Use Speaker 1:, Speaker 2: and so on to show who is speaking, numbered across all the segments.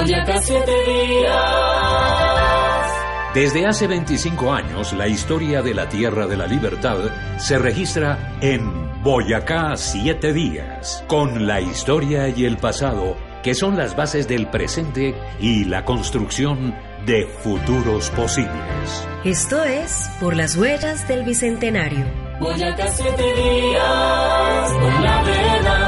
Speaker 1: Boyacá siete días.
Speaker 2: Desde hace 25 años, la historia de la Tierra de la Libertad se registra en Boyacá Siete Días, con la historia y el pasado, que son las bases del presente y la construcción de futuros posibles.
Speaker 3: Esto es Por las Huellas del Bicentenario.
Speaker 1: Boyacá siete días, por la verdad.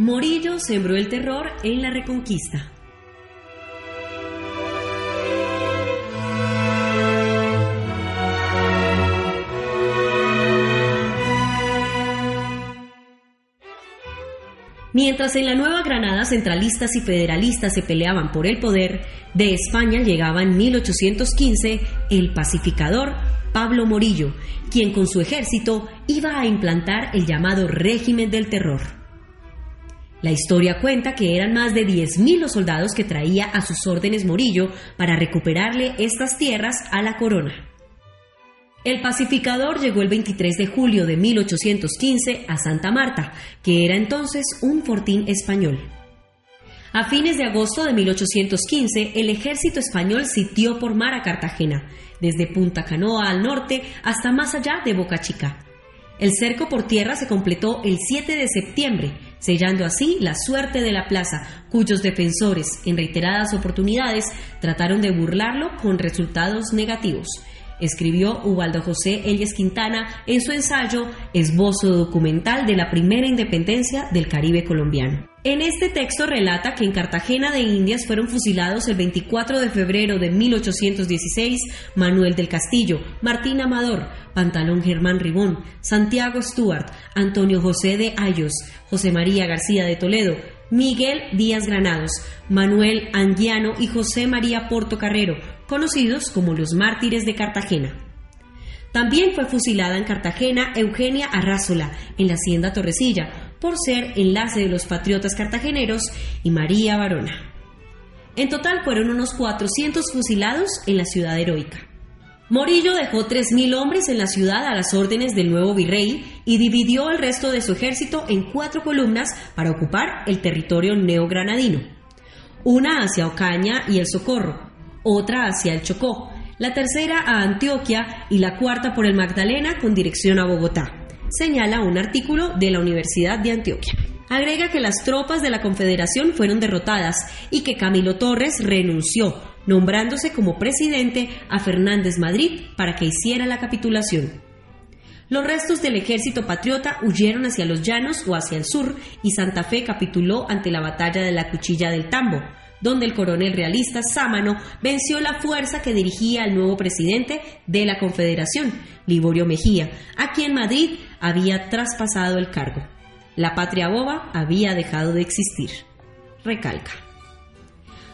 Speaker 3: Morillo sembró el terror en la Reconquista. Mientras en la Nueva Granada centralistas y federalistas se peleaban por el poder, de España llegaba en 1815 el pacificador Pablo Morillo, quien con su ejército iba a implantar el llamado régimen del terror. La historia cuenta que eran más de 10.000 los soldados que traía a sus órdenes Morillo para recuperarle estas tierras a la corona. El pacificador llegó el 23 de julio de 1815 a Santa Marta, que era entonces un fortín español. A fines de agosto de 1815, el ejército español sitió por mar a Cartagena, desde Punta Canoa al norte hasta más allá de Boca Chica. El cerco por tierra se completó el 7 de septiembre, sellando así la suerte de la plaza, cuyos defensores, en reiteradas oportunidades, trataron de burlarlo con resultados negativos escribió Ubaldo José Elías Quintana en su ensayo Esbozo documental de la primera independencia del Caribe colombiano. En este texto relata que en Cartagena de Indias fueron fusilados el 24 de febrero de 1816 Manuel del Castillo, Martín Amador, Pantalón Germán Ribón, Santiago Stuart, Antonio José de Ayos, José María García de Toledo, Miguel Díaz Granados, Manuel Anguiano y José María Porto Carrero, conocidos como los mártires de Cartagena. También fue fusilada en Cartagena Eugenia Arrázola, en la hacienda Torrecilla, por ser enlace de los patriotas cartageneros, y María Barona. En total fueron unos 400 fusilados en la ciudad heroica. Morillo dejó 3.000 hombres en la ciudad a las órdenes del nuevo virrey y dividió el resto de su ejército en cuatro columnas para ocupar el territorio neogranadino. Una hacia Ocaña y el Socorro, otra hacia el Chocó, la tercera a Antioquia y la cuarta por el Magdalena con dirección a Bogotá, señala un artículo de la Universidad de Antioquia. Agrega que las tropas de la Confederación fueron derrotadas y que Camilo Torres renunció, nombrándose como presidente a Fernández Madrid para que hiciera la capitulación. Los restos del ejército patriota huyeron hacia los llanos o hacia el sur y Santa Fe capituló ante la batalla de la Cuchilla del Tambo, donde el coronel realista Sámano venció la fuerza que dirigía al nuevo presidente de la Confederación, Liborio Mejía, a quien Madrid había traspasado el cargo. La patria boba había dejado de existir. Recalca.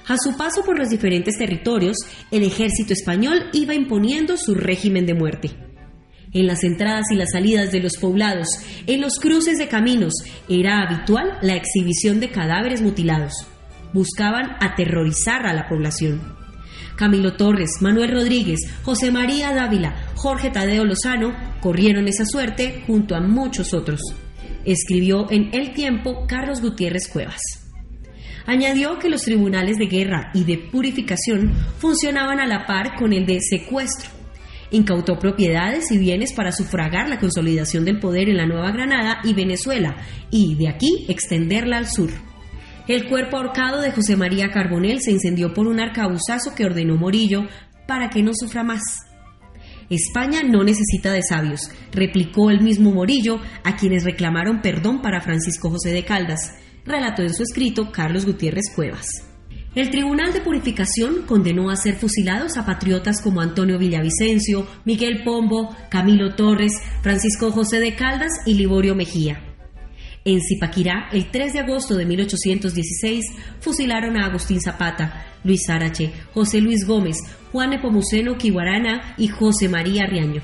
Speaker 3: A su paso por los diferentes territorios, el ejército español iba imponiendo su régimen de muerte. En las entradas y las salidas de los poblados, en los cruces de caminos, era habitual la exhibición de cadáveres mutilados buscaban aterrorizar a la población. Camilo Torres, Manuel Rodríguez, José María Dávila, Jorge Tadeo Lozano corrieron esa suerte junto a muchos otros. Escribió en El Tiempo Carlos Gutiérrez Cuevas. Añadió que los tribunales de guerra y de purificación funcionaban a la par con el de secuestro. Incautó propiedades y bienes para sufragar la consolidación del poder en la Nueva Granada y Venezuela y de aquí extenderla al sur. El cuerpo ahorcado de José María Carbonel se incendió por un arcabuzazo que ordenó Morillo para que no sufra más. España no necesita de sabios, replicó el mismo Morillo a quienes reclamaron perdón para Francisco José de Caldas, relató en su escrito Carlos Gutiérrez Cuevas. El Tribunal de Purificación condenó a ser fusilados a patriotas como Antonio Villavicencio, Miguel Pombo, Camilo Torres, Francisco José de Caldas y Liborio Mejía. En Zipaquirá, el 3 de agosto de 1816, fusilaron a Agustín Zapata, Luis Arache, José Luis Gómez, Juan Epomuceno Quiwarana y José María Riaño.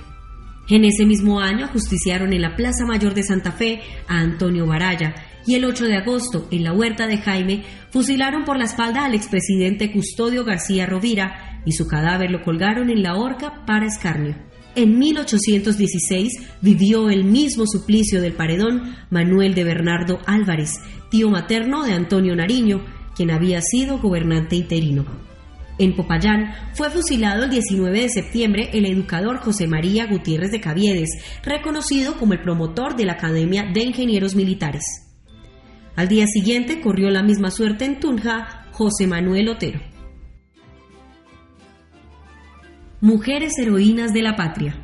Speaker 3: En ese mismo año ajusticiaron en la Plaza Mayor de Santa Fe a Antonio Baraya y el 8 de agosto, en la Huerta de Jaime, fusilaron por la espalda al expresidente Custodio García Rovira y su cadáver lo colgaron en la horca para escarnio. En 1816 vivió el mismo suplicio del paredón Manuel de Bernardo Álvarez, tío materno de Antonio Nariño, quien había sido gobernante interino. En Popayán fue fusilado el 19 de septiembre el educador José María Gutiérrez de Caviedes, reconocido como el promotor de la Academia de Ingenieros Militares. Al día siguiente corrió la misma suerte en Tunja José Manuel Otero. Mujeres heroínas de la patria.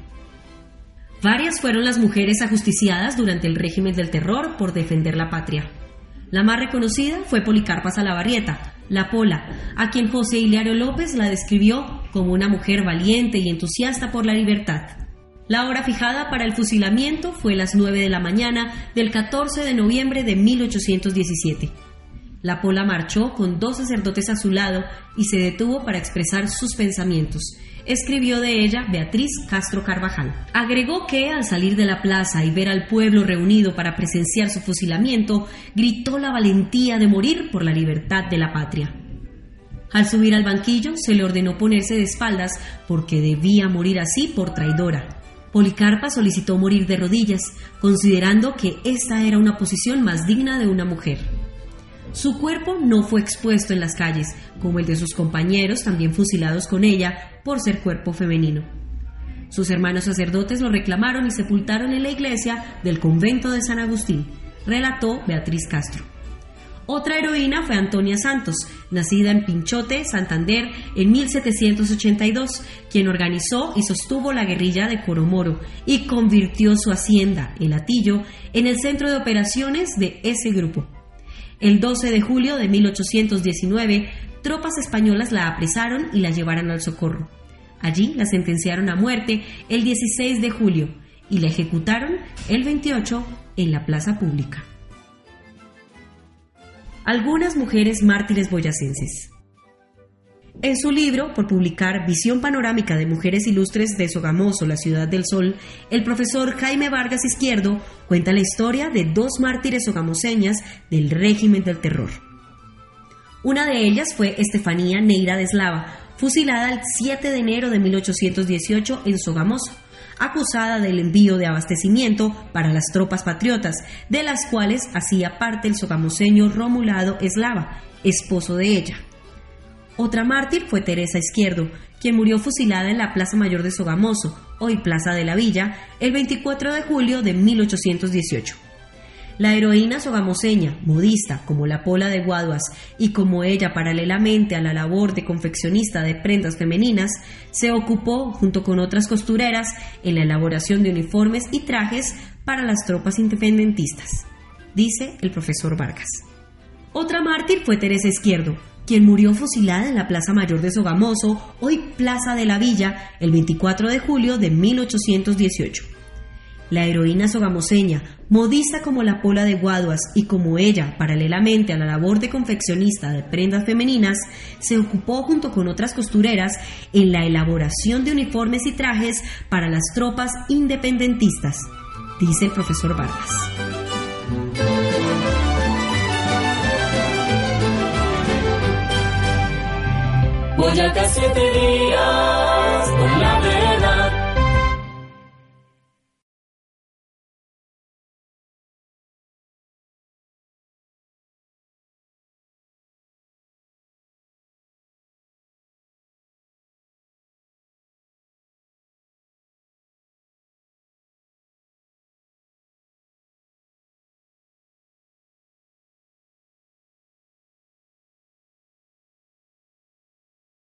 Speaker 3: Varias fueron las mujeres ajusticiadas durante el régimen del terror por defender la patria. La más reconocida fue Policarpa Salavarrieta, la Pola, a quien José Hilario López la describió como una mujer valiente y entusiasta por la libertad. La hora fijada para el fusilamiento fue las 9 de la mañana del 14 de noviembre de 1817. La Pola marchó con dos sacerdotes a su lado y se detuvo para expresar sus pensamientos. Escribió de ella Beatriz Castro Carvajal. Agregó que al salir de la plaza y ver al pueblo reunido para presenciar su fusilamiento, gritó la valentía de morir por la libertad de la patria. Al subir al banquillo se le ordenó ponerse de espaldas porque debía morir así por traidora. Policarpa solicitó morir de rodillas, considerando que esta era una posición más digna de una mujer. Su cuerpo no fue expuesto en las calles, como el de sus compañeros, también fusilados con ella, por ser cuerpo femenino. Sus hermanos sacerdotes lo reclamaron y sepultaron en la iglesia del convento de San Agustín, relató Beatriz Castro. Otra heroína fue Antonia Santos, nacida en Pinchote, Santander, en 1782, quien organizó y sostuvo la guerrilla de Coromoro y convirtió su hacienda, el Atillo, en el centro de operaciones de ese grupo. El 12 de julio de 1819, tropas españolas la apresaron y la llevaron al socorro. Allí la sentenciaron a muerte el 16 de julio y la ejecutaron el 28 en la plaza pública. Algunas mujeres mártires boyacenses. En su libro, por publicar Visión Panorámica de Mujeres Ilustres de Sogamoso, la Ciudad del Sol, el profesor Jaime Vargas Izquierdo cuenta la historia de dos mártires sogamoseñas del régimen del terror. Una de ellas fue Estefanía Neira de Eslava, fusilada el 7 de enero de 1818 en Sogamoso, acusada del envío de abastecimiento para las tropas patriotas, de las cuales hacía parte el sogamoseño Romulado Eslava, esposo de ella. Otra mártir fue Teresa Izquierdo, quien murió fusilada en la Plaza Mayor de Sogamoso, hoy Plaza de la Villa, el 24 de julio de 1818. La heroína sogamoseña, modista como la Pola de Guaduas y como ella paralelamente a la labor de confeccionista de prendas femeninas, se ocupó junto con otras costureras en la elaboración de uniformes y trajes para las tropas independentistas, dice el profesor Vargas. Otra mártir fue Teresa Izquierdo, quien murió fusilada en la Plaza Mayor de Sogamoso, hoy Plaza de la Villa, el 24 de julio de 1818. La heroína sogamoseña, modista como la Pola de Guaduas y como ella, paralelamente a la labor de confeccionista de prendas femeninas, se ocupó junto con otras costureras en la elaboración de uniformes y trajes para las tropas independentistas, dice el profesor Vargas.
Speaker 1: Boyacá siete días.